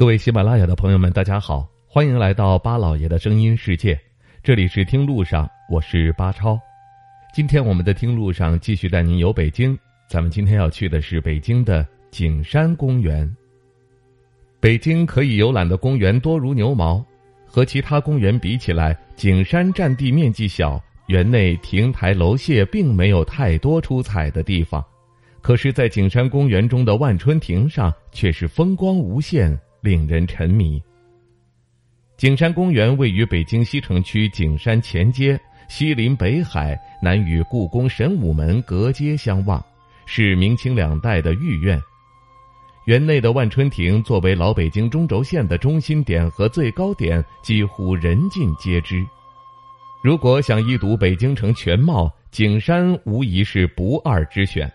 各位喜马拉雅的朋友们，大家好，欢迎来到巴老爷的声音世界。这里是听路上，我是巴超。今天我们的听路上继续带您游北京。咱们今天要去的是北京的景山公园。北京可以游览的公园多如牛毛，和其他公园比起来，景山占地面积小，园内亭台楼榭并没有太多出彩的地方。可是，在景山公园中的万春亭上，却是风光无限。令人沉迷。景山公园位于北京西城区景山前街，西临北海，南与故宫神武门隔街相望，是明清两代的御苑。园内的万春亭作为老北京中轴线的中心点和最高点，几乎人尽皆知。如果想一睹北京城全貌，景山无疑是不二之选。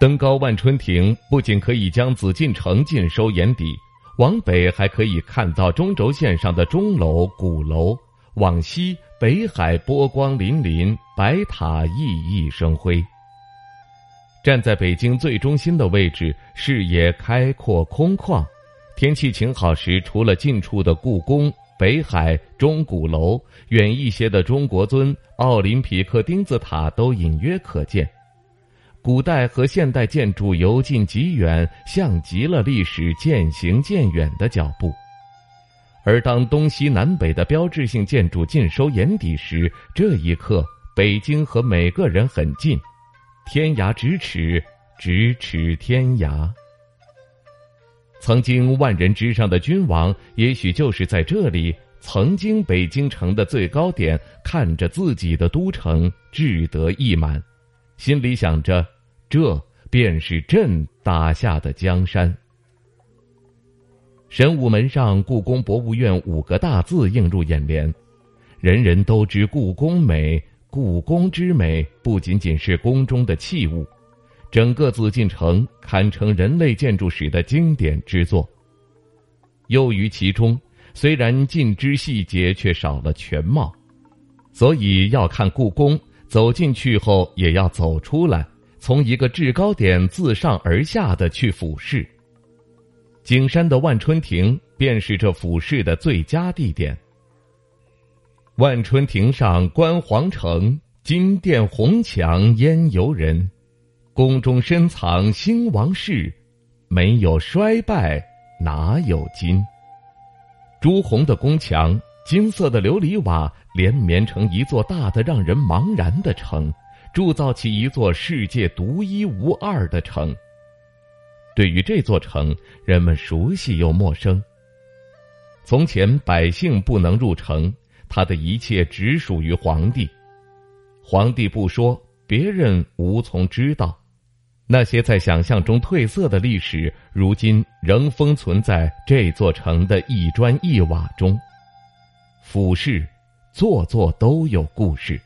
登高万春亭，不仅可以将紫禁城尽收眼底。往北还可以看到中轴线上的钟楼、鼓楼；往西，北海波光粼粼，白塔熠熠生辉。站在北京最中心的位置，视野开阔空旷。天气晴好时，除了近处的故宫、北海、钟鼓楼，远一些的中国尊、奥林匹克金字塔都隐约可见。古代和现代建筑由近及远，像极了历史渐行渐远的脚步。而当东西南北的标志性建筑尽收眼底时，这一刻，北京和每个人很近，天涯咫尺，咫尺天涯。曾经万人之上的君王，也许就是在这里，曾经北京城的最高点，看着自己的都城，志得意满。心里想着，这便是朕打下的江山。神武门上“故宫博物院”五个大字映入眼帘，人人都知故宫美。故宫之美，不仅仅是宫中的器物，整个紫禁城堪称人类建筑史的经典之作。又于其中，虽然尽知细节，却少了全貌，所以要看故宫。走进去后，也要走出来，从一个制高点自上而下的去俯视。景山的万春亭便是这俯视的最佳地点。万春亭上观皇城，金殿红墙烟游人，宫中深藏兴亡事，没有衰败哪有今？朱红的宫墙。金色的琉璃瓦连绵成一座大的让人茫然的城，铸造起一座世界独一无二的城。对于这座城，人们熟悉又陌生。从前百姓不能入城，他的一切只属于皇帝。皇帝不说，别人无从知道。那些在想象中褪色的历史，如今仍封存在这座城的一砖一瓦中。俯视，座座都有故事。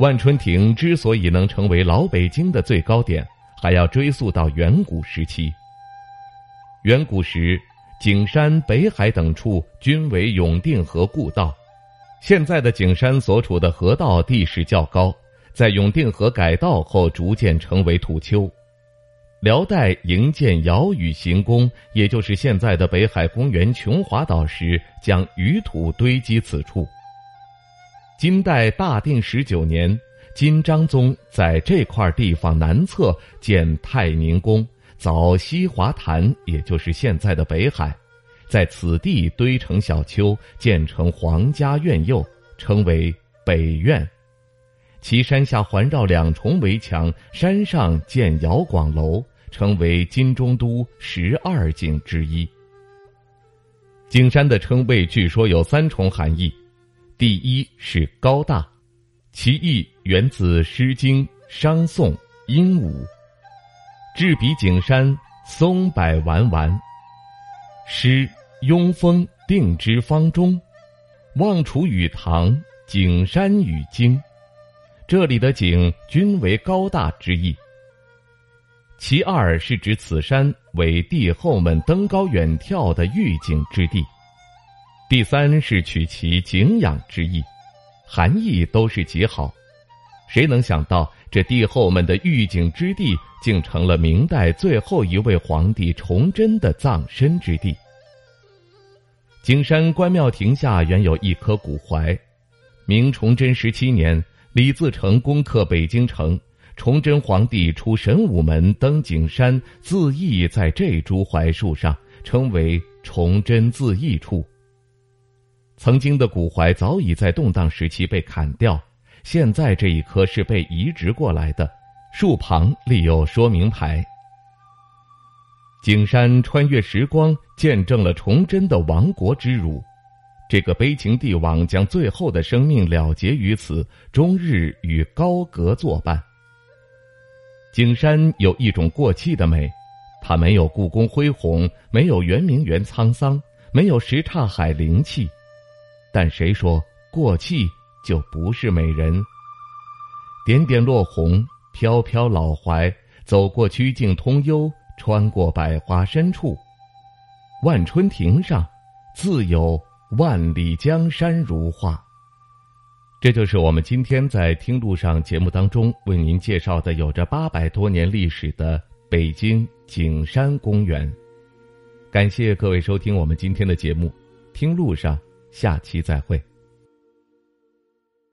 万春亭之所以能成为老北京的最高点，还要追溯到远古时期。远古时，景山、北海等处均为永定河故道。现在的景山所处的河道地势较高，在永定河改道后，逐渐成为土丘。辽代营建尧禹行宫，也就是现在的北海公园琼华岛时，将鱼土堆积此处。金代大定十九年，金章宗在这块地方南侧建太宁宫，凿西华潭，也就是现在的北海，在此地堆成小丘，建成皇家院囿，称为北院。其山下环绕两重围墙，山上建遥广楼，成为金中都十二景之一。景山的称谓据说有三重含义：第一是高大，其意源自《诗经·商颂·鹦鹉》：“至彼景山，松柏丸丸。”诗庸风定之方中，望楚与唐，景山与经。这里的“景”均为高大之意。其二是指此山为帝后们登高远眺的御景之地。第三是取其景仰之意，含义都是极好。谁能想到这帝后们的御景之地，竟成了明代最后一位皇帝崇祯的葬身之地？景山关庙亭下原有一棵古槐，明崇祯十七年，李自成攻克北京城，崇祯皇帝出神武门登景山，自缢在这株槐树上，称为崇祯自缢处。曾经的古槐早已在动荡时期被砍掉，现在这一棵是被移植过来的，树旁立有说明牌。景山穿越时光，见证了崇祯的亡国之辱。这个悲情帝王将最后的生命了结于此，终日与高阁作伴。景山有一种过气的美，它没有故宫恢宏，没有圆明园沧桑，没有什刹海灵气。但谁说过气就不是美人？点点落红，飘飘老槐，走过曲径通幽。穿过百花深处，万春亭上，自有万里江山如画。这就是我们今天在听路上节目当中为您介绍的有着八百多年历史的北京景山公园。感谢各位收听我们今天的节目，听路上，下期再会。